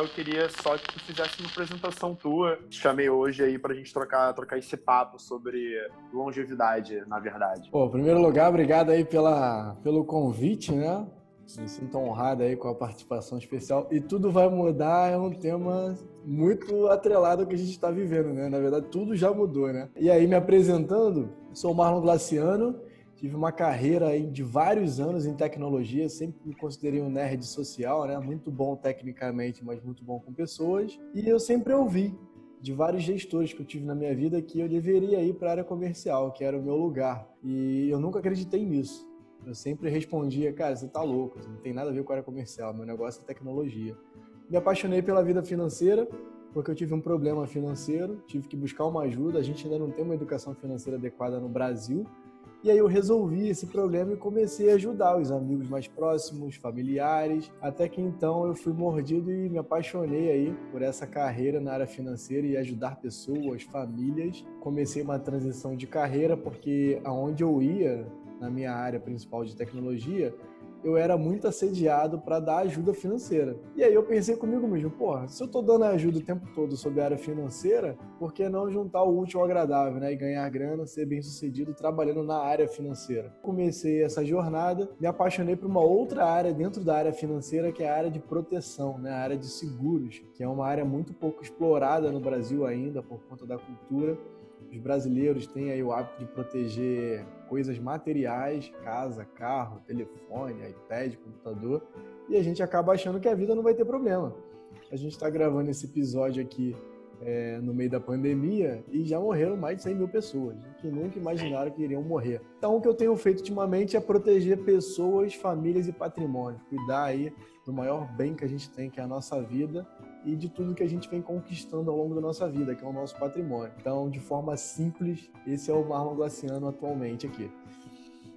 eu queria só que tu fizesse uma apresentação tua. Te chamei hoje aí pra gente trocar, trocar esse papo sobre longevidade, na verdade. Pô, em primeiro lugar, obrigado aí pela, pelo convite, né? Me sinto honrado aí com a participação especial. E tudo vai mudar é um tema muito atrelado ao que a gente está vivendo, né? Na verdade, tudo já mudou, né? E aí, me apresentando, sou Marlon Glaciano, tive uma carreira de vários anos em tecnologia, sempre me considerei um nerd social, né? Muito bom tecnicamente, mas muito bom com pessoas. E eu sempre ouvi de vários gestores que eu tive na minha vida que eu deveria ir para a área comercial, que era o meu lugar. E eu nunca acreditei nisso. Eu sempre respondia, cara, você tá louco, não tem nada a ver com a área comercial, meu negócio é tecnologia. Me apaixonei pela vida financeira, porque eu tive um problema financeiro, tive que buscar uma ajuda, a gente ainda não tem uma educação financeira adequada no Brasil, e aí eu resolvi esse problema e comecei a ajudar os amigos mais próximos, familiares, até que então eu fui mordido e me apaixonei aí por essa carreira na área financeira e ajudar pessoas, famílias. Comecei uma transição de carreira porque aonde eu ia, na minha área principal de tecnologia, eu era muito assediado para dar ajuda financeira. E aí eu pensei comigo mesmo, porra, se eu estou dando ajuda o tempo todo sobre a área financeira, por que não juntar o útil ao agradável, né? E ganhar grana, ser bem sucedido trabalhando na área financeira. Comecei essa jornada, me apaixonei por uma outra área dentro da área financeira, que é a área de proteção, né? A área de seguros, que é uma área muito pouco explorada no Brasil ainda por conta da cultura. Os brasileiros têm aí o hábito de proteger coisas materiais, casa, carro, telefone, iPad, computador, e a gente acaba achando que a vida não vai ter problema. A gente está gravando esse episódio aqui é, no meio da pandemia e já morreram mais de 100 mil pessoas, que nunca imaginaram que iriam morrer. Então, o que eu tenho feito ultimamente é proteger pessoas, famílias e patrimônio, cuidar aí do maior bem que a gente tem, que é a nossa vida, e de tudo que a gente vem conquistando ao longo da nossa vida, que é o nosso patrimônio. Então, de forma simples, esse é o Marlon Glaciano atualmente aqui.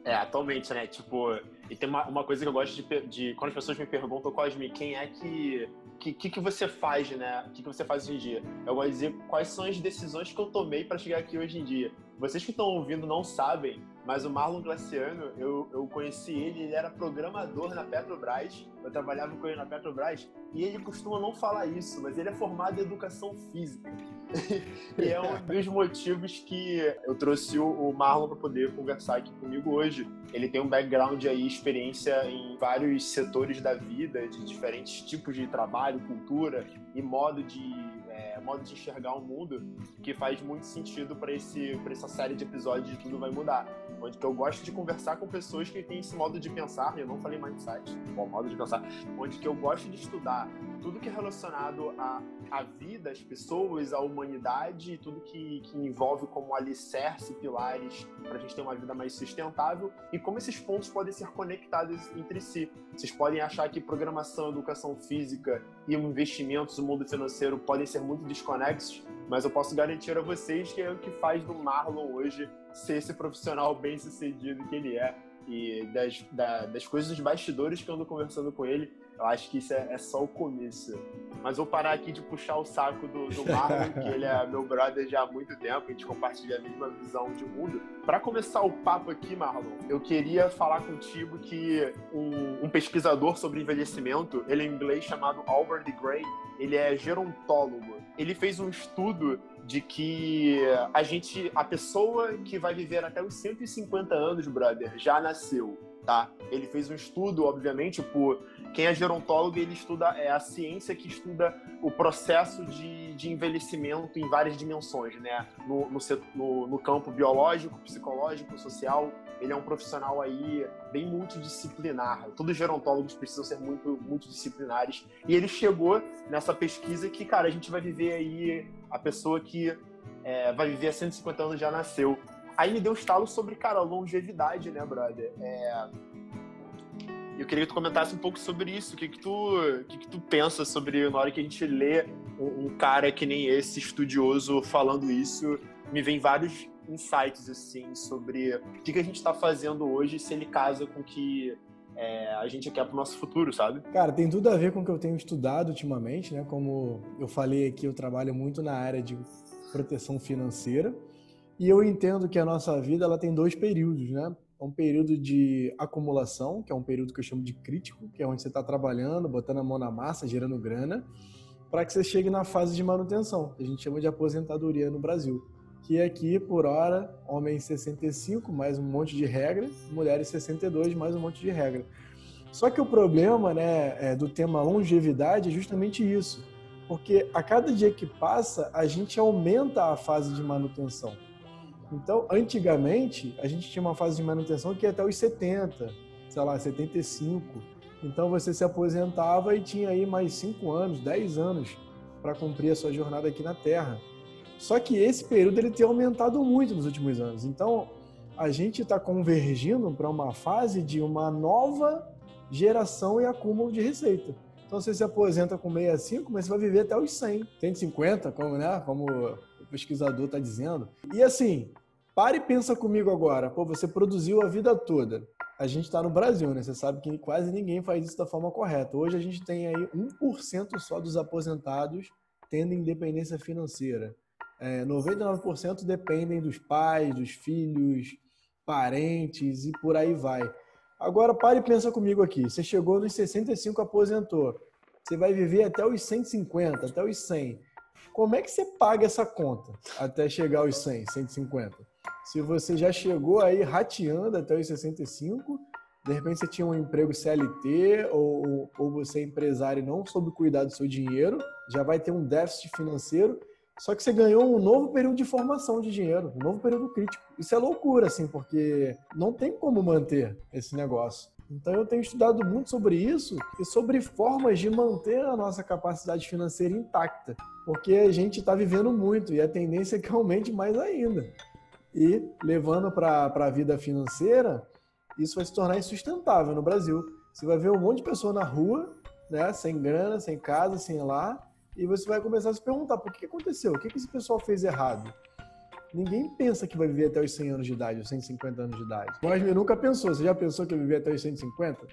É, atualmente, né? Tipo, e tem uma, uma coisa que eu gosto de, de, Quando as pessoas me perguntam, Cosme, quem é que. O que, que, que, você faz, né? O que, que você faz hoje em dia? Eu vou dizer quais são as decisões que eu tomei para chegar aqui hoje em dia. Vocês que estão ouvindo não sabem, mas o Marlon Glaciano, eu, eu conheci ele, ele era programador na Petrobras, eu trabalhava com ele na Petrobras, e ele costuma não falar isso, mas ele é formado em educação física. e é um dos motivos que eu trouxe o Marlon para poder conversar aqui comigo hoje. Ele tem um background aí, experiência em vários setores da vida, de diferentes tipos de trabalho, cultura e modo de é, modo de enxergar o mundo que faz muito sentido para esse para essa série de episódios de tudo vai mudar onde que eu gosto de conversar com pessoas que têm esse modo de pensar eu não falei mindset bom modo de pensar onde que eu gosto de estudar tudo que é relacionado à, à vida, às pessoas, à humanidade, tudo que, que envolve como alicerce, pilares para a gente ter uma vida mais sustentável e como esses pontos podem ser conectados entre si. Vocês podem achar que programação, educação física e investimentos, o mundo financeiro podem ser muito desconexos, mas eu posso garantir a vocês que é o que faz do Marlon hoje ser esse profissional bem sucedido que ele é. E das, da, das coisas dos bastidores que eu ando conversando com ele, eu acho que isso é, é, só o começo. Mas vou parar aqui de puxar o saco do, do Marlon, que ele é meu brother já há muito tempo, a gente compartilha a mesma visão de mundo. Para começar o papo aqui, Marlon, eu queria falar contigo que um, um pesquisador sobre envelhecimento, ele é inglês chamado Albert Gray, ele é gerontólogo. Ele fez um estudo de que a gente, a pessoa que vai viver até os 150 anos, brother, já nasceu, tá? Ele fez um estudo, obviamente, por quem é gerontólogo, ele estuda é a ciência que estuda o processo de, de envelhecimento em várias dimensões, né? No, no, no, campo biológico, psicológico, social, ele é um profissional aí bem multidisciplinar. Todos os gerontólogos precisam ser muito multidisciplinares. E ele chegou nessa pesquisa que, cara, a gente vai viver aí a pessoa que é, vai viver há 150 anos já nasceu. Aí me deu um estalo sobre, cara, longevidade, né, brother? É... Eu queria que tu comentasse um pouco sobre isso. O que que tu, o que que tu pensa sobre na hora que a gente lê um, um cara que nem esse estudioso falando isso? Me vem vários insights assim sobre o que, que a gente está fazendo hoje se ele casa com que é, a gente quer para o nosso futuro, sabe? Cara, tem tudo a ver com o que eu tenho estudado ultimamente, né? Como eu falei aqui, eu trabalho muito na área de proteção financeira e eu entendo que a nossa vida ela tem dois períodos, né? é um período de acumulação, que é um período que eu chamo de crítico, que é onde você está trabalhando, botando a mão na massa, gerando grana, para que você chegue na fase de manutenção, que a gente chama de aposentadoria no Brasil. Que aqui, por hora, homens 65, mais um monte de regra, mulheres 62, mais um monte de regra. Só que o problema né, é, do tema longevidade é justamente isso. Porque a cada dia que passa, a gente aumenta a fase de manutenção. Então, antigamente, a gente tinha uma fase de manutenção que ia até os 70, sei lá, 75. Então você se aposentava e tinha aí mais 5 anos, 10 anos para cumprir a sua jornada aqui na Terra. Só que esse período ele tem aumentado muito nos últimos anos. Então a gente está convergindo para uma fase de uma nova geração e acúmulo de receita. Então você se aposenta com 65, mas você vai viver até os 100, 150, como, né? como o pesquisador está dizendo. E assim, pare e pensa comigo agora. Pô, você produziu a vida toda a gente está no Brasil, né? Você sabe que quase ninguém faz isso da forma correta. Hoje a gente tem aí 1% só dos aposentados tendo independência financeira. É, 99% dependem dos pais, dos filhos, parentes e por aí vai. Agora pare e pensa comigo aqui. Você chegou nos 65, aposentou. Você vai viver até os 150, até os 100. Como é que você paga essa conta até chegar aos 100, 150? Se você já chegou aí rateando até os 65, de repente você tinha um emprego CLT ou, ou você é empresário e não soube cuidar do seu dinheiro, já vai ter um déficit financeiro, só que você ganhou um novo período de formação de dinheiro, um novo período crítico. Isso é loucura, assim, porque não tem como manter esse negócio. Então eu tenho estudado muito sobre isso e sobre formas de manter a nossa capacidade financeira intacta, porque a gente está vivendo muito e a tendência é que aumente mais ainda. E levando para a vida financeira, isso vai se tornar insustentável no Brasil. Você vai ver um monte de pessoa na rua, né, sem grana, sem casa, sem lá, e você vai começar a se perguntar por que aconteceu, o que esse pessoal fez errado. Ninguém pensa que vai viver até os 100 anos de idade, os 150 anos de idade. Mas nunca pensou. Você já pensou que ia viver até os 150?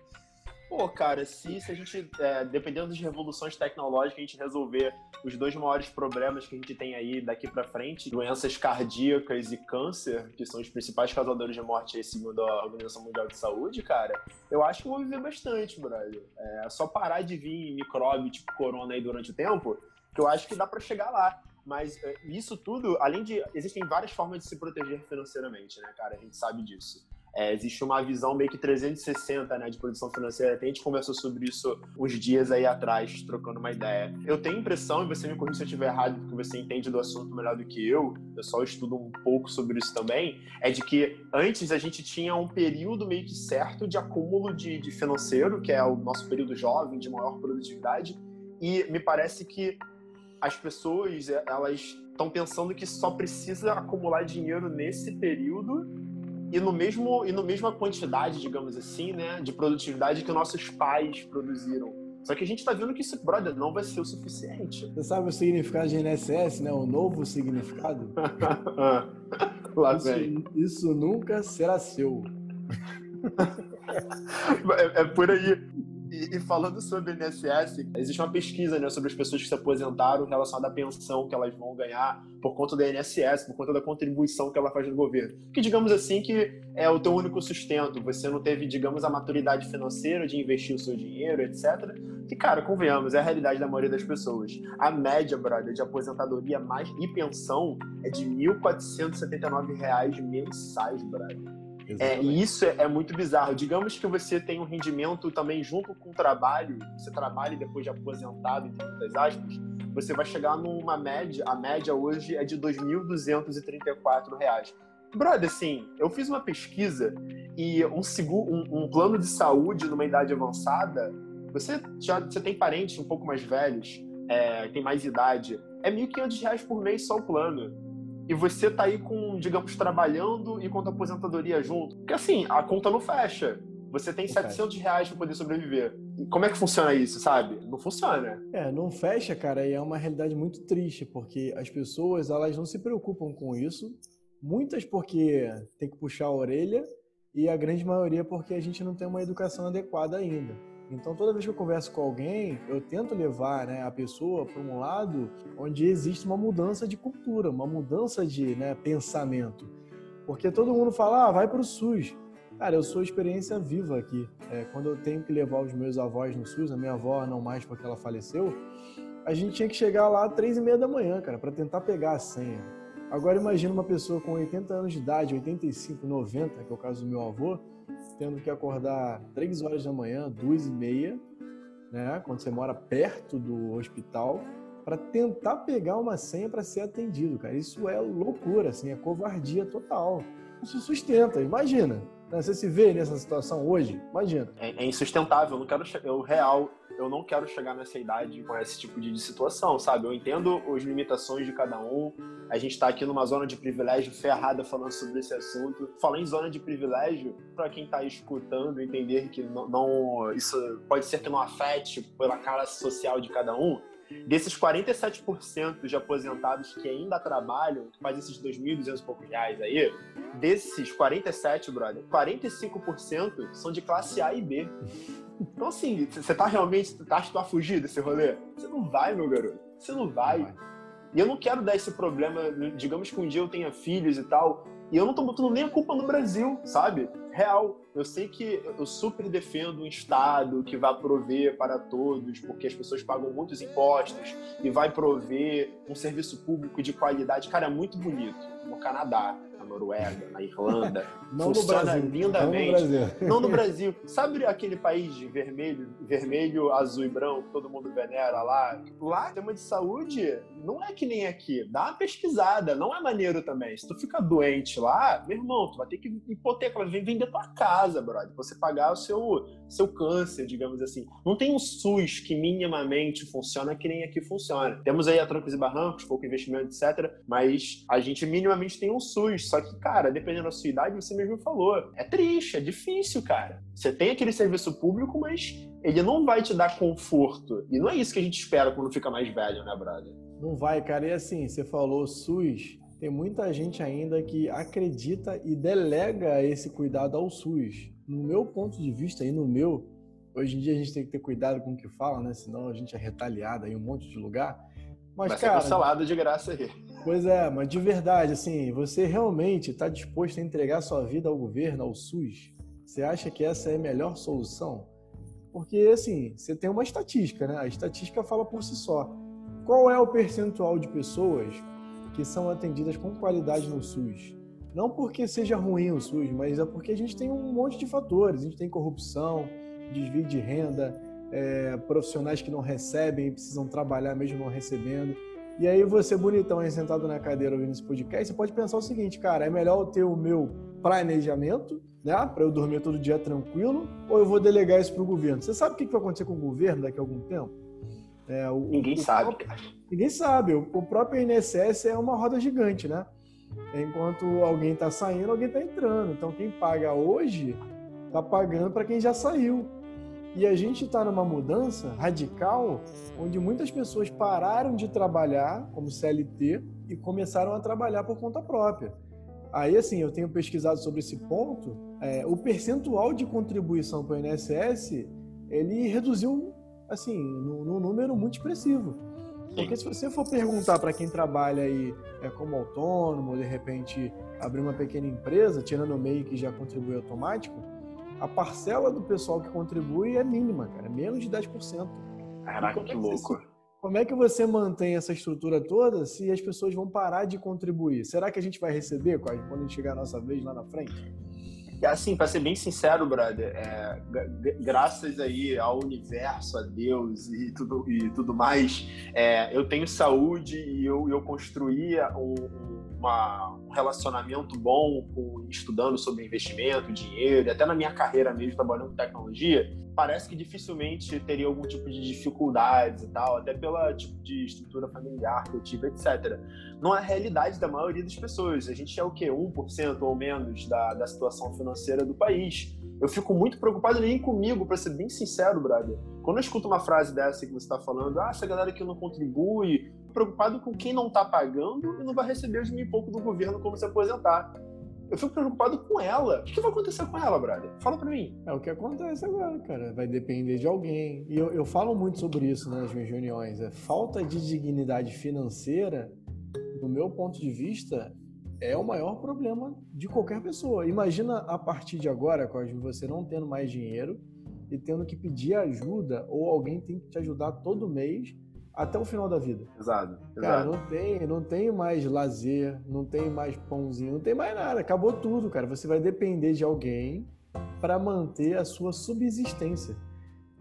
Pô, cara, se, se a gente, é, dependendo das revoluções tecnológicas, a gente resolver os dois maiores problemas que a gente tem aí daqui para frente, doenças cardíacas e câncer, que são os principais causadores de morte aí, segundo a Organização Mundial de Saúde, cara, eu acho que eu vou viver bastante, brother. É só parar de vir micróbio tipo corona aí durante o tempo, que eu acho que dá para chegar lá. Mas é, isso tudo, além de. Existem várias formas de se proteger financeiramente, né, cara? A gente sabe disso. É, existe uma visão meio que 360 né, de produção financeira. Até a gente conversou sobre isso uns dias aí atrás, trocando uma ideia. Eu tenho a impressão, e você me corrija se eu estiver errado, porque você entende do assunto melhor do que eu, eu só estudo um pouco sobre isso também, é de que antes a gente tinha um período meio que certo de acúmulo de, de financeiro, que é o nosso período jovem, de maior produtividade, e me parece que as pessoas elas estão pensando que só precisa acumular dinheiro nesse período e no mesmo e no mesma quantidade, digamos assim, né, de produtividade que nossos pais produziram. Só que a gente está vendo que isso, brother, não vai ser o suficiente. Você sabe o significado de INSS, né? O novo significado? Lá isso, vem. Isso nunca será seu. é, é por aí. E, falando sobre o INSS, existe uma pesquisa né, sobre as pessoas que se aposentaram relacionada à pensão que elas vão ganhar por conta da INSS, por conta da contribuição que ela faz no governo. Que, digamos assim, que é o teu único sustento. Você não teve, digamos, a maturidade financeira de investir o seu dinheiro, etc. Que, cara, convenhamos, é a realidade da maioria das pessoas. A média, brother, de aposentadoria mais e pensão é de R$ 1.479 mensais, brother. É, e isso é, é, muito bizarro. Digamos que você tem um rendimento também junto com o trabalho, você trabalha depois de aposentado, entre muitas aspas, você vai chegar numa média, a média hoje é de R$ 2.234. Brother, assim, eu fiz uma pesquisa e um, seguro, um, um, plano de saúde numa idade avançada, você já você tem parentes um pouco mais velhos, é, tem mais idade, é R$ 1.500 por mês só o plano e você tá aí com, digamos, trabalhando e com a aposentadoria junto. Porque assim, a conta não fecha. Você tem não 700 fecha. reais para poder sobreviver. E como é que funciona isso, sabe? Não funciona. É, não fecha, cara, e é uma realidade muito triste, porque as pessoas, elas não se preocupam com isso. Muitas porque tem que puxar a orelha e a grande maioria porque a gente não tem uma educação adequada ainda. Então, toda vez que eu converso com alguém, eu tento levar né, a pessoa para um lado onde existe uma mudança de cultura, uma mudança de né, pensamento. Porque todo mundo fala, ah, vai para o SUS. Cara, eu sou experiência viva aqui. É, quando eu tenho que levar os meus avós no SUS, a minha avó não mais porque ela faleceu, a gente tinha que chegar lá às três e meia da manhã, cara, para tentar pegar a senha. Agora imagina uma pessoa com 80 anos de idade, 85, 90, que é o caso do meu avô, tendo que acordar três horas da manhã, duas e meia, né, quando você mora perto do hospital, para tentar pegar uma senha para ser atendido, cara. Isso é loucura, assim, é covardia total. Isso sustenta, imagina. Né? Você se vê nessa situação hoje? Imagina. É, é insustentável. Eu não quero, eu real, eu não quero chegar nessa idade com esse tipo de, situação, sabe? Eu entendo as limitações de cada um. A gente está aqui numa zona de privilégio ferrada falando sobre esse assunto. Falando em zona de privilégio, para quem está escutando, entender que não, não, isso pode ser que não afete pela cara social de cada um. Desses 47% de aposentados que ainda trabalham, que faz esses 2.200 e poucos reais aí, desses 47, brother, 45% são de classe A e B. Então, assim, você tá realmente. Acha que vai fugir desse rolê? Você não vai, meu garoto. Você. Não vai. E eu não quero dar esse problema. Digamos que um dia eu tenha filhos e tal. E eu não tô botando nem a culpa no Brasil, sabe? Real. Eu sei que eu super defendo um Estado que vai prover para todos, porque as pessoas pagam muitos impostos e vai prover um serviço público de qualidade. Cara, é muito bonito. No Canadá, Noruega, na Irlanda. Não funciona no Brasil. lindamente. Não no Brasil. Não no Brasil. Sabe aquele país de vermelho, vermelho, azul e branco, todo mundo venera lá? Lá, o sistema de saúde não é que nem aqui. Dá uma pesquisada, não é maneiro também. Se tu fica doente lá, meu irmão, tu vai ter que hipotecar, vai vender tua casa, brother. Você pagar o seu, seu câncer, digamos assim. Não tem um SUS que minimamente funciona que nem aqui funciona. Temos aí a Trancos e Barrancos, pouco investimento, etc. Mas a gente minimamente tem um SUS. Só que, cara, dependendo da sua idade, você mesmo falou, é triste, é difícil, cara. Você tem aquele serviço público, mas ele não vai te dar conforto. E não é isso que a gente espera quando fica mais velho, né, brother? Não vai, cara. E assim, você falou SUS, tem muita gente ainda que acredita e delega esse cuidado ao SUS. No meu ponto de vista e no meu, hoje em dia a gente tem que ter cuidado com o que fala, né? Senão a gente é retaliado em um monte de lugar. Mas, Vai cara, ser cancelado de graça aí. Pois é, mas de verdade, assim, você realmente está disposto a entregar sua vida ao governo, ao SUS? Você acha que essa é a melhor solução? Porque, assim, você tem uma estatística, né? A estatística fala por si só. Qual é o percentual de pessoas que são atendidas com qualidade no SUS? Não porque seja ruim o SUS, mas é porque a gente tem um monte de fatores. A gente tem corrupção, desvio de renda, é, profissionais que não recebem e precisam trabalhar mesmo não recebendo. E aí você, bonitão, aí sentado na cadeira ouvindo esse podcast, você pode pensar o seguinte, cara, é melhor eu ter o meu planejamento, né, para eu dormir todo dia tranquilo, ou eu vou delegar isso para o governo? Você sabe o que vai acontecer com o governo daqui a algum tempo? É, o, ninguém o sabe, próprio, Ninguém sabe. O, o próprio INSS é uma roda gigante, né? Enquanto alguém está saindo, alguém está entrando. Então, quem paga hoje está pagando para quem já saiu. E a gente está numa mudança radical, onde muitas pessoas pararam de trabalhar como CLT e começaram a trabalhar por conta própria. Aí, assim, eu tenho pesquisado sobre esse ponto. É, o percentual de contribuição para o INSS ele reduziu, assim, num número muito expressivo. Porque se você for perguntar para quem trabalha aí é, como autônomo, de repente abrir uma pequena empresa, tirando o MEI que já contribui automático, a parcela do pessoal que contribui é mínima, cara, é menos de 10%. Caraca, que é louco. Você, como é que você mantém essa estrutura toda se as pessoas vão parar de contribuir? Será que a gente vai receber quando a gente chegar a nossa vez lá na frente? Assim, para ser bem sincero, brother, é, graças aí ao universo, a Deus e tudo, e tudo mais, é, eu tenho saúde e eu, eu construía um, uma, um relacionamento bom com, estudando sobre investimento, dinheiro, e até na minha carreira mesmo, trabalhando com tecnologia, parece que dificilmente teria algum tipo de dificuldades e tal, até pela tipo de estrutura familiar que eu tive, etc. Não é a realidade da maioria das pessoas. A gente é o quê? 1% ou menos da, da situação financeira do país. Eu fico muito preocupado nem comigo, para ser bem sincero, brother. Quando eu escuto uma frase dessa que você está falando, ah, essa galera que não contribui, preocupado com quem não está pagando e não vai receber os mil e pouco do governo como se aposentar. Eu fico preocupado com ela. O que, vai acontecer com ela, brother? Fala pra mim. É o que acontece agora, cara. Vai depender de alguém. E eu, eu falo muito sobre isso nas minhas reuniões. É falta de dignidade financeira, do meu ponto de vista, é o maior problema de qualquer pessoa. Imagina a partir de agora, Cosme, você não tendo mais dinheiro e tendo que pedir ajuda ou alguém tem que te ajudar todo mês até o final da vida. Exato. Cara, não tem, não tem mais lazer, não tem mais pãozinho, não tem mais nada. Acabou tudo, cara. Você vai depender de alguém para manter a sua subsistência.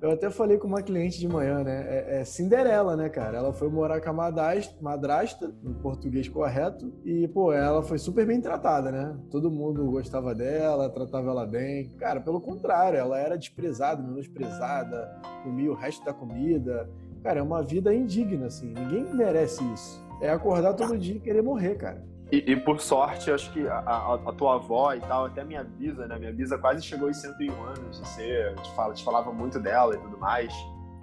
Eu até falei com uma cliente de manhã, né? É, é Cinderela, né, cara? Ela foi morar com a madrasta, madrasta, no português correto, e, pô, ela foi super bem tratada, né? Todo mundo gostava dela, tratava ela bem. Cara, pelo contrário, ela era desprezada, menosprezada, comia o resto da comida. Cara, é uma vida indigna, assim. Ninguém merece isso. É acordar todo dia e querer morrer, cara. E, e, por sorte, acho que a, a, a, tua avó e tal, até minha bisa, né? Minha bisa quase chegou aos 101 anos. Você te, fala, te falava muito dela e tudo mais.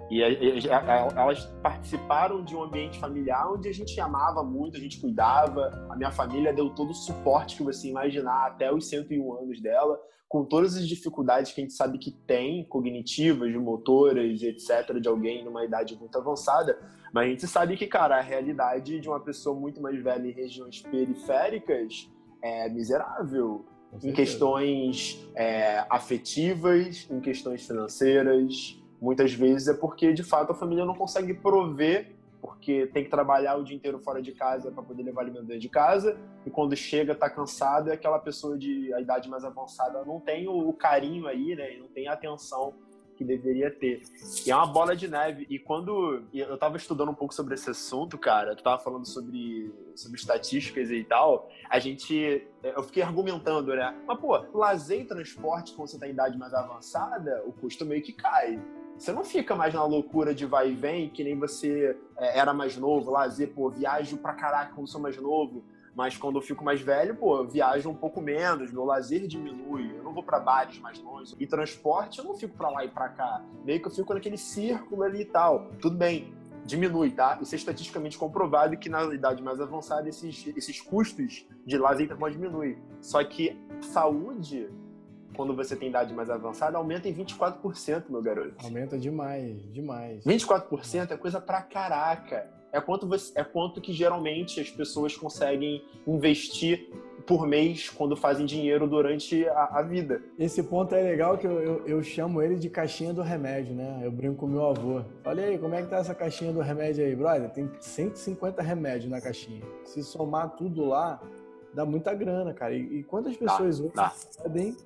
E a, a, elas participaram de um ambiente familiar onde a gente amava muito, a gente cuidava. A minha família deu todo o suporte que você imaginar até os 101 anos dela, com todas as dificuldades que a gente sabe que tem, cognitivas, motoras, etc., de alguém numa idade muito avançada. Mas a gente sabe que, cara, a realidade de uma pessoa muito mais velha em regiões periféricas é miserável. Em questões é, afetivas, em questões financeiras. Muitas vezes é porque, de fato, a família não consegue prover, porque tem que trabalhar o dia inteiro fora de casa para poder levar alimento dentro de casa. E quando chega, tá cansado, e aquela pessoa de a idade mais avançada não tem o carinho aí, né? E não tem a atenção que deveria ter. E é uma bola de neve. E quando eu estava estudando um pouco sobre esse assunto, cara, tu tava falando sobre, sobre estatísticas e tal, a gente. Eu fiquei argumentando, né? Mas, pô, lazer e transporte, quando você tá em idade mais avançada, o custo meio que cai. Você não fica mais na loucura de vai e vem, que nem você é, era mais novo, lazer, pô, viajo pra caraca quando sou mais novo mas quando eu fico mais velho, pô, viajo um pouco menos, meu lazer diminui, eu não vou para bares mais longe. E transporte, eu não fico para lá e para cá. Meio que eu fico naquele círculo ali e tal. Tudo bem, diminui, tá? Isso é estatisticamente comprovado que na idade mais avançada esses, esses custos de lazer pode diminuir. Só que saúde, quando você tem idade mais avançada, aumenta em 24%, meu garoto. Aumenta demais, demais. 24% é coisa pra caraca é quanto, você, é quanto que geralmente as pessoas conseguem investir por mês quando fazem dinheiro durante a, a vida. Esse ponto é legal que eu, eu, eu, chamo ele de caixinha do remédio, né? Eu brinco com meu avô. Falei, aí, como é que tá essa caixinha do remédio aí, brother? Tem 150 remédios na caixinha. Se somar tudo lá, dá muita grana, cara. E, e quantas pessoas hoje podem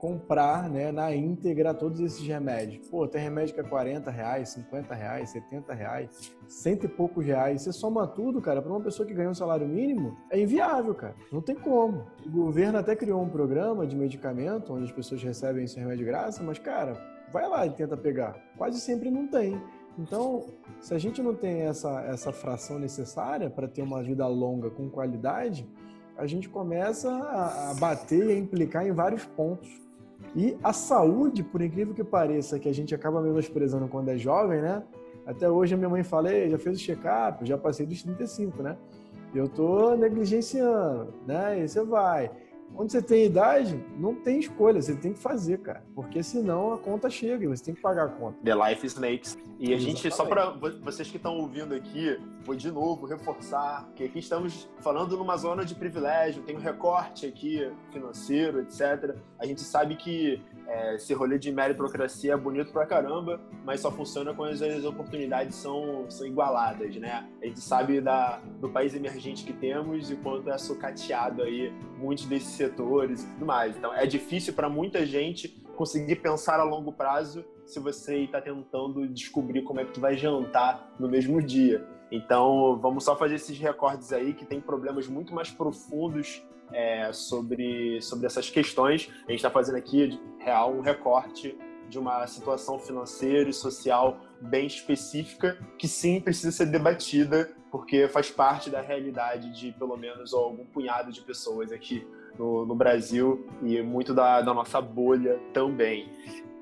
comprar né, na íntegra todos esses remédios. Pô, tem remédio que é 40 reais, 50 reais, 70 reais, cento e poucos reais. Você soma tudo, cara, para uma pessoa que ganha um salário mínimo, é inviável, cara. Não tem como. O governo até criou um programa de medicamento onde as pessoas recebem esse remédio de graça, mas, cara, vai lá e tenta pegar. Quase sempre não tem. Então, se a gente não tem essa, essa fração necessária para ter uma vida longa com qualidade, a gente começa a bater e a implicar em vários pontos e a saúde, por incrível que pareça, que a gente acaba menosprezando quando é jovem, né? Até hoje a minha mãe fala, já fez o check-up, já passei dos 35, né? Eu tô negligenciando, né? E você vai. Quando você tem idade, não tem escolha, você tem que fazer, cara. Porque senão a conta chega e você tem que pagar a conta. The Life Snakes. E a gente, só para vocês que estão ouvindo aqui, vou de novo reforçar que aqui estamos falando numa zona de privilégio, tem um recorte aqui financeiro, etc. A gente sabe que é, esse rolê de meritocracia é bonito pra caramba, mas só funciona quando as oportunidades são, são igualadas, né? A gente sabe da, do país emergente que temos e quanto é sucateado aí muitos desses setores e tudo mais. Então, é difícil para muita gente conseguir pensar a longo prazo se você está tentando descobrir como é que tu vai jantar no mesmo dia. Então, vamos só fazer esses recordes aí que tem problemas muito mais profundos é, sobre, sobre essas questões. A gente está fazendo aqui, real, um recorte de uma situação financeira e social bem específica que sim precisa ser debatida porque faz parte da realidade de pelo menos algum punhado de pessoas aqui no, no Brasil e muito da, da nossa bolha também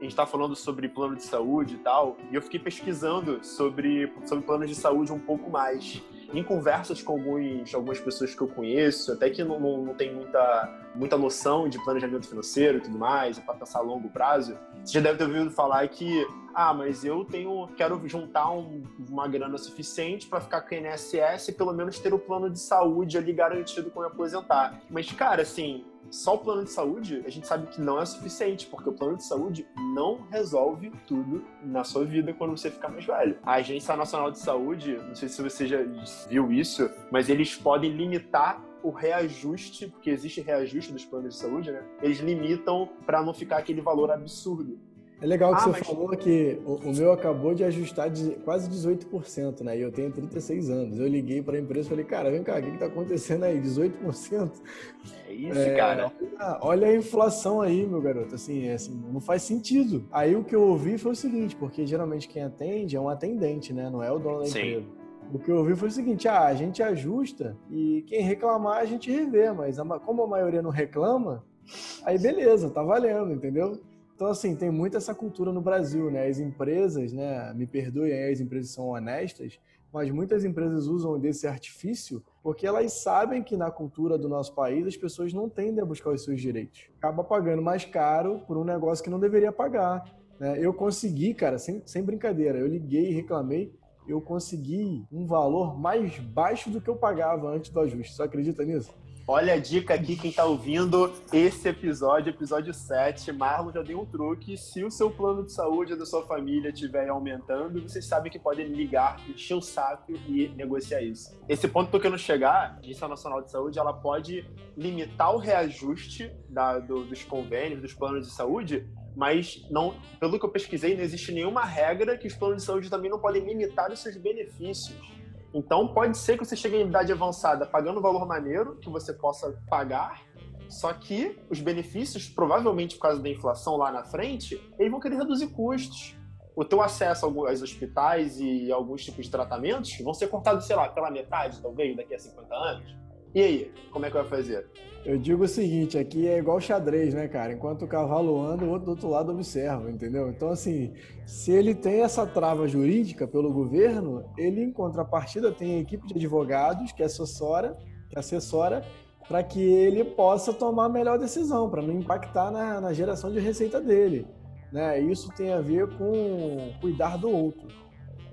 a gente está falando sobre plano de saúde e tal, e eu fiquei pesquisando sobre, sobre planos de saúde um pouco mais. em conversas com alguns, algumas pessoas que eu conheço, até que não, não, não tem muita, muita noção de planejamento financeiro e tudo mais, para pensar a longo prazo, você já deve ter ouvido falar que ah, mas eu tenho, quero juntar um, uma grana suficiente para ficar com o INSS e pelo menos ter o plano de saúde ali garantido quando eu aposentar. Mas, cara, assim, só o plano de saúde, a gente sabe que não é suficiente, porque o plano de saúde não resolve tudo na sua vida quando você ficar mais velho. A Agência Nacional de Saúde, não sei se você já viu isso, mas eles podem limitar o reajuste, porque existe reajuste dos planos de saúde, né? Eles limitam para não ficar aquele valor absurdo. É legal que ah, você mas... falou que o, o, meu acabou de ajustar de quase 18%, né? E eu tenho 36 anos. Eu liguei para a empresa e falei, cara, vem cá, o que está acontecendo aí? 18%? É isso, é, cara. Olha, olha, a inflação aí, meu garoto. Assim, é, assim, não faz sentido. Aí o que eu ouvi foi o seguinte, porque geralmente quem atende é um atendente, né? Não é o dono da Sim. empresa. O que eu ouvi foi o seguinte: ah, a gente ajusta e quem reclamar a gente revê, mas como a maioria não reclama, aí beleza, tá valendo, entendeu? Então, assim, tem muito essa cultura no Brasil, né? As empresas, né? Me perdoem as empresas são honestas, mas muitas empresas usam desse artifício porque elas sabem que na cultura do nosso país as pessoas não tendem a buscar os seus direitos. Acaba pagando mais caro por um negócio que não deveria pagar. Né? Eu consegui, cara, sem, sem brincadeira, eu liguei e reclamei, eu consegui um valor mais baixo do que eu pagava antes do ajuste. Você acredita nisso? Olha a dica aqui, quem tá ouvindo esse episódio, episódio 7. Marlon já deu um truque. Se o seu plano de saúde da sua família estiver aumentando, vocês sabem que podem ligar, encher o saco e negociar isso. Esse ponto que eu quero chegar, a Agência Nacional de Saúde, ela pode limitar o reajuste da, do, dos convênios, dos planos de saúde, mas não, pelo que eu pesquisei, não existe nenhuma regra que os planos de saúde também não podem limitar os seus benefícios. Então, pode ser que você chegue em idade avançada pagando um valor maneiro que você possa pagar, só que os benefícios, provavelmente por causa da inflação lá na frente, eles vão querer reduzir custos. O teu acesso aos hospitais e alguns tipos de tratamentos vão ser cortados, sei lá, pela metade, talvez, daqui a 50 anos. E aí, como é que vai fazer? Eu digo o seguinte, aqui é igual xadrez, né, cara? Enquanto o cavalo anda, o outro do outro lado observa, entendeu? Então, assim, se ele tem essa trava jurídica pelo governo, ele, em contrapartida, tem a equipe de advogados que assessora, que assessora para que ele possa tomar a melhor decisão, para não impactar na, na geração de receita dele. Né? Isso tem a ver com cuidar do outro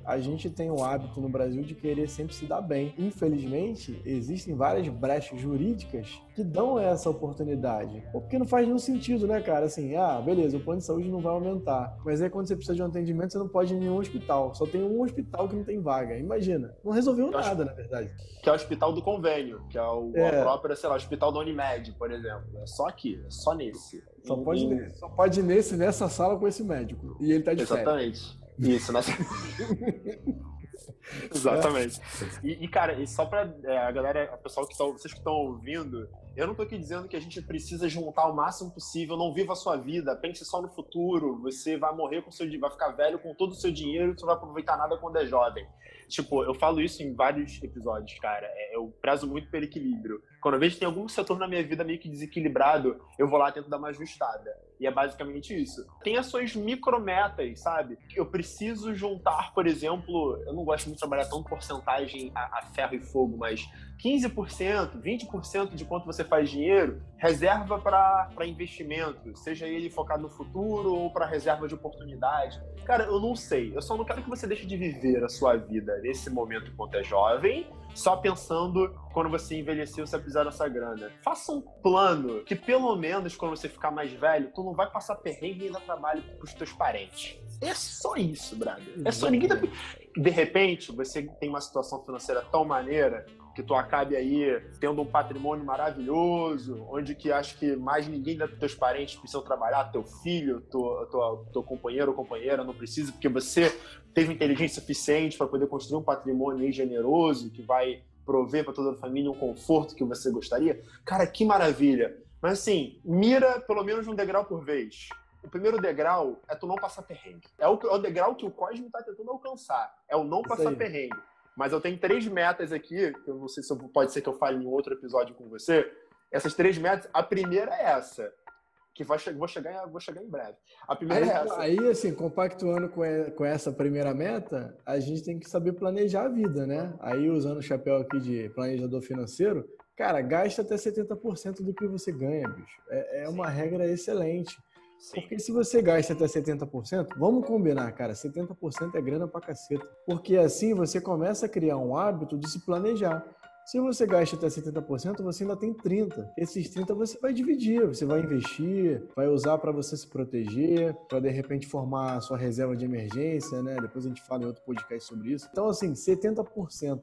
a gente tem o hábito no Brasil de querer sempre se dar bem. Infelizmente, existem várias brechas jurídicas que dão essa oportunidade. Porque não faz nenhum sentido, né, cara? Assim, ah, beleza, o plano de saúde não vai aumentar. Mas aí quando você precisa de um atendimento, você não pode ir em nenhum hospital. Só tem um hospital que não tem vaga. Imagina. Não resolveu nada, na verdade. Que é o hospital do convênio, que é o é. próprio, sei lá, hospital da Unimed, por exemplo. É só aqui, é só nesse. Só pode, e... só pode ir nesse, nessa sala com esse médico. E ele tá de Exatamente. Férias. いえ、すみませ。Exatamente. E, e, cara, e só pra é, a galera, o pessoal que tá, vocês que estão ouvindo, eu não tô aqui dizendo que a gente precisa juntar o máximo possível, não viva a sua vida, pense só no futuro, você vai morrer com seu vai ficar velho com todo o seu dinheiro, você não vai aproveitar nada quando é jovem. Tipo, eu falo isso em vários episódios, cara. É, eu prezo muito pelo equilíbrio. Quando eu vejo que tem algum setor na minha vida meio que desequilibrado, eu vou lá tento dar uma ajustada. E é basicamente isso. Tem as suas micrometas, sabe? Eu preciso juntar, por exemplo, eu não gosto muito trabalhar tão porcentagem a, a ferro e fogo, mas 15%, 20% de quanto você faz dinheiro, reserva para investimento, seja ele focado no futuro ou para reserva de oportunidade. Cara, eu não sei. Eu só não quero que você deixe de viver a sua vida nesse momento enquanto é jovem, só pensando quando você envelheceu, você precisar dessa grana. Faça um plano que, pelo menos, quando você ficar mais velho, tu não vai passar perrengue e dar trabalho pros teus parentes. É só isso, brother. É só ninguém tá... De repente, você tem uma situação financeira tão maneira que tu acabe aí tendo um patrimônio maravilhoso, onde que acho que mais ninguém dos teus parentes precisa trabalhar, teu filho, teu, teu, teu companheiro ou companheira não precisa, porque você teve inteligência suficiente para poder construir um patrimônio aí generoso que vai prover para toda a família um conforto que você gostaria. Cara, que maravilha! Mas assim, mira pelo menos um degrau por vez. O primeiro degrau é tu não passar perrengue. É o, é o degrau que o Cosmo está tentando alcançar. É o não passar perrengue. Mas eu tenho três metas aqui, que eu não sei se eu, pode ser que eu fale em outro episódio com você. Essas três metas, a primeira é essa. que vai vou, chegar, vou chegar em breve. A primeira aí, é essa. Aí, assim, compactuando com, com essa primeira meta, a gente tem que saber planejar a vida, né? Aí, usando o chapéu aqui de planejador financeiro, cara, gasta até 70% do que você ganha, bicho. É, é uma regra excelente. Sim. Porque se você gasta até 70%, vamos combinar, cara, 70% é grana pra caceta. Porque assim você começa a criar um hábito de se planejar. Se você gasta até 70%, você ainda tem 30%. Esses 30% você vai dividir, você vai investir, vai usar para você se proteger, para de repente formar a sua reserva de emergência, né? Depois a gente fala em outro podcast sobre isso. Então, assim, 70%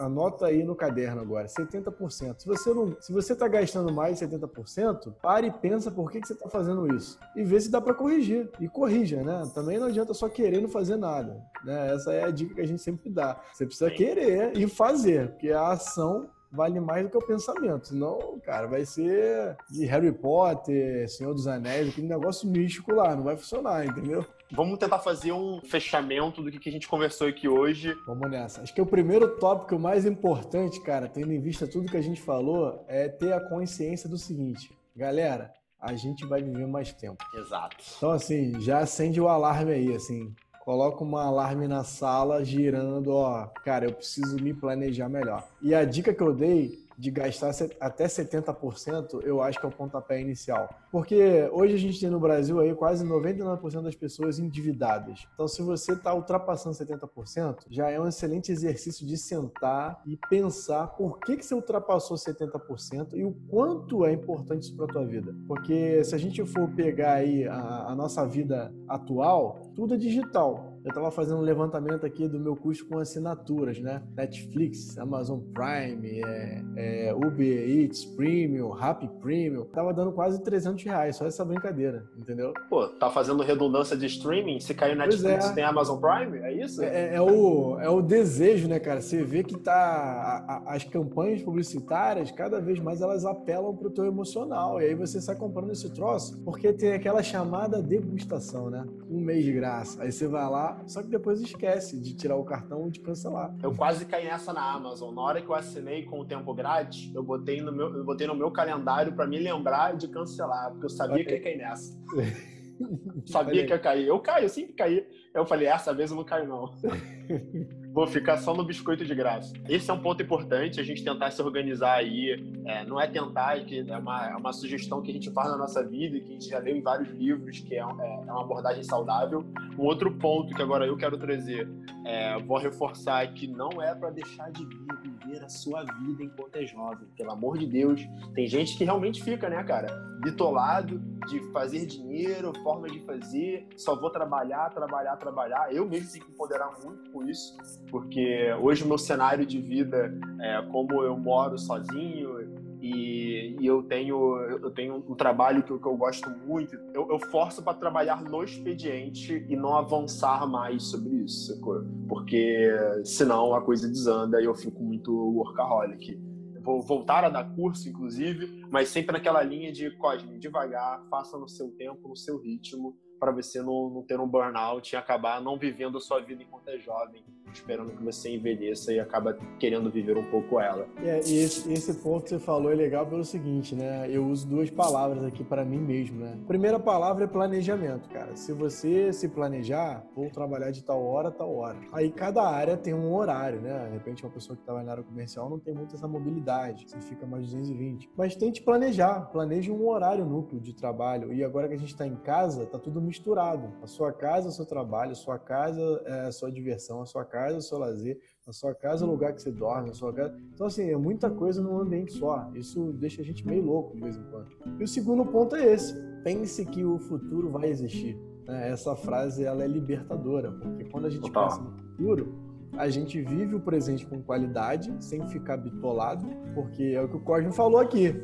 Anota aí no caderno agora, 70%. Se você não, se você está gastando mais de 70%, pare e pensa por que, que você está fazendo isso. E vê se dá para corrigir. E corrija, né? Também não adianta só querer não fazer nada. Né? Essa é a dica que a gente sempre dá. Você precisa querer e fazer, porque a ação vale mais do que o pensamento. Senão, cara, vai ser de Harry Potter, Senhor dos Anéis, aquele negócio místico lá, não vai funcionar, entendeu? Vamos tentar fazer um fechamento do que a gente conversou aqui hoje. Vamos nessa. Acho que o primeiro tópico mais importante, cara, tendo em vista tudo que a gente falou, é ter a consciência do seguinte. Galera, a gente vai viver mais tempo. Exato. Então, assim, já acende o alarme aí, assim. Coloca uma alarme na sala girando, ó. Cara, eu preciso me planejar melhor. E a dica que eu dei de gastar até 70%, eu acho que é o pontapé inicial. Porque hoje a gente tem no Brasil aí quase 99% das pessoas endividadas. Então, se você está ultrapassando 70%, já é um excelente exercício de sentar e pensar por que, que você ultrapassou 70% e o quanto é importante isso para a tua vida. Porque se a gente for pegar aí a, a nossa vida atual, tudo é digital. Eu estava fazendo um levantamento aqui do meu custo com assinaturas, né? Netflix, Amazon Prime, é, é, Uber Eats Premium, Rappi Premium. Tava dando quase 300 reais, só essa brincadeira, entendeu? Pô, tá fazendo redundância de streaming? Se caiu Netflix, é. tem Amazon Prime? É isso? É, é, é, o, é o desejo, né, cara? Você vê que tá... A, a, as campanhas publicitárias, cada vez mais elas apelam pro teu emocional. E aí você sai comprando esse troço, porque tem aquela chamada degustação, né? Um mês de graça. Aí você vai lá, só que depois esquece de tirar o cartão e de cancelar. Eu quase caí nessa na Amazon. Na hora que eu assinei com o tempo grátis, eu botei no meu, eu botei no meu calendário para me lembrar de cancelar, porque eu sabia que ia cair nessa. sabia que ia cair. Eu caio, eu sempre caí. Eu falei, essa vez eu não caio, não. Vou ficar só no biscoito de graça. Esse é um ponto importante, a gente tentar se organizar aí. É, não é tentar, é que é uma, é uma sugestão que a gente faz na nossa vida e que a gente já leu em vários livros, que é, é, é uma abordagem saudável. Um outro ponto que agora eu quero trazer, é, vou reforçar que não é para deixar de viver a sua vida enquanto é jovem. Pelo amor de Deus. Tem gente que realmente fica, né, cara, bitolado de fazer dinheiro, forma de fazer, só vou trabalhar, trabalhar, trabalhar. Eu mesmo tenho que empoderar muito com isso porque hoje o meu cenário de vida, é, como eu moro sozinho e, e eu tenho eu tenho um trabalho que, que eu gosto muito, eu, eu forço para trabalhar no expediente e não avançar mais sobre isso, porque senão a coisa desanda e eu fico muito workaholic. Vou voltar a dar curso, inclusive, mas sempre naquela linha de Cosme, devagar, faça no seu tempo, no seu ritmo, para você não, não, ter um burnout e acabar não vivendo a sua vida enquanto é jovem, esperando que você envelheça e acaba querendo viver um pouco ela. É, esse, esse, ponto que você falou é legal pelo seguinte, né? Eu uso duas palavras aqui para mim mesmo, né? Primeira palavra é planejamento, cara. Se você se planejar, vou trabalhar de tal hora, tal hora. Aí cada área tem um horário, né? De repente uma pessoa que trabalha na área comercial não tem muito essa mobilidade, você fica mais 220. Mas tente planejar, planeje um horário núcleo de trabalho. E agora que a gente está em casa, tá tudo misturado. A sua casa, o seu trabalho, a sua casa é a sua diversão, a sua casa é o seu lazer, a sua casa é o lugar que você dorme, a sua casa. Então, assim, é muita coisa num ambiente só. Isso deixa a gente meio louco de vez em quando. E o segundo ponto é esse: pense que o futuro vai existir. Né? Essa frase ela é libertadora, porque quando a gente pensa no futuro, a gente vive o presente com qualidade, sem ficar bitolado, porque é o que o Cosme falou aqui.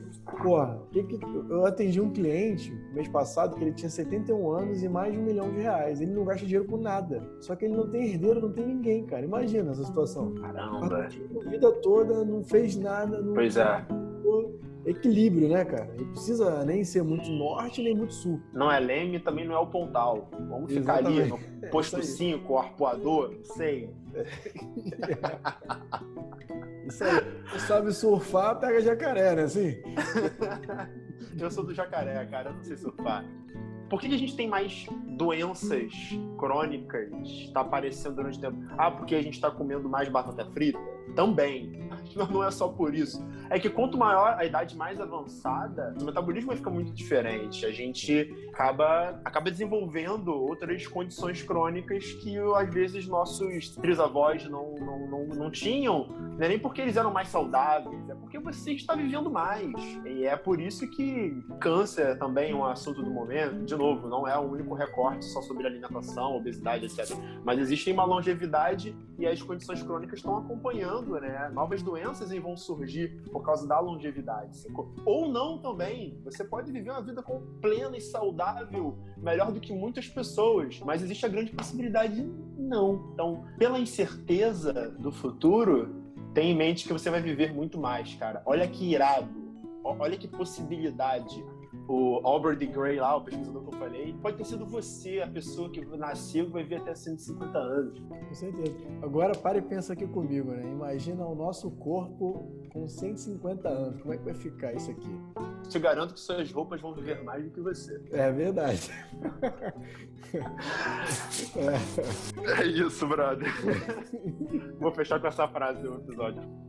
Porra, que que, eu atendi um cliente mês passado que ele tinha 71 anos e mais de um milhão de reais. Ele não gasta dinheiro com nada. Só que ele não tem herdeiro, não tem ninguém, cara. Imagina essa situação. Caramba. A vida toda, não fez nada. Não pois é equilíbrio, né, cara? Não precisa nem ser muito norte nem muito sul. Não é Leme também não é o Pontal. Vamos ficar Exatamente. ali no posto 5, é arpoador, sei. Isso aí. Você sabe surfar, pega jacaré, né? Assim? eu sou do jacaré, cara. Eu não sei surfar. Por que, que a gente tem mais doenças crônicas tá aparecendo durante o tempo? Ah, porque a gente está comendo mais batata frita? Também. Não é só por isso. É que quanto maior a idade mais avançada, o metabolismo vai ficar muito diferente. A gente acaba, acaba desenvolvendo outras condições crônicas que às vezes nossos trisavós não, não, não, não tinham. Não é nem porque eles eram mais saudáveis, é porque você está vivendo mais. E é por isso que câncer também é um assunto do momento. De novo, não é o único recorte só sobre alimentação, obesidade, etc. Mas existe uma longevidade e as condições crônicas estão acompanhando, né? Novas doenças vão surgir por causa da longevidade. Ou não também. Você pode viver uma vida com plena e saudável, melhor do que muitas pessoas, mas existe a grande possibilidade de não. Então, pela incerteza do futuro, tenha em mente que você vai viver muito mais, cara. Olha que irado. Olha que possibilidade o Albert D. Gray lá, o pesquisador que eu falei, pode ter sido você, a pessoa que nasceu e vai viver até 150 anos. Com certeza. Agora pare e pensa aqui comigo, né? Imagina o nosso corpo com 150 anos. Como é que vai ficar isso aqui? Te garanto que suas roupas vão viver mais do que você. É verdade. é. é isso, brother. Vou fechar com essa frase do episódio.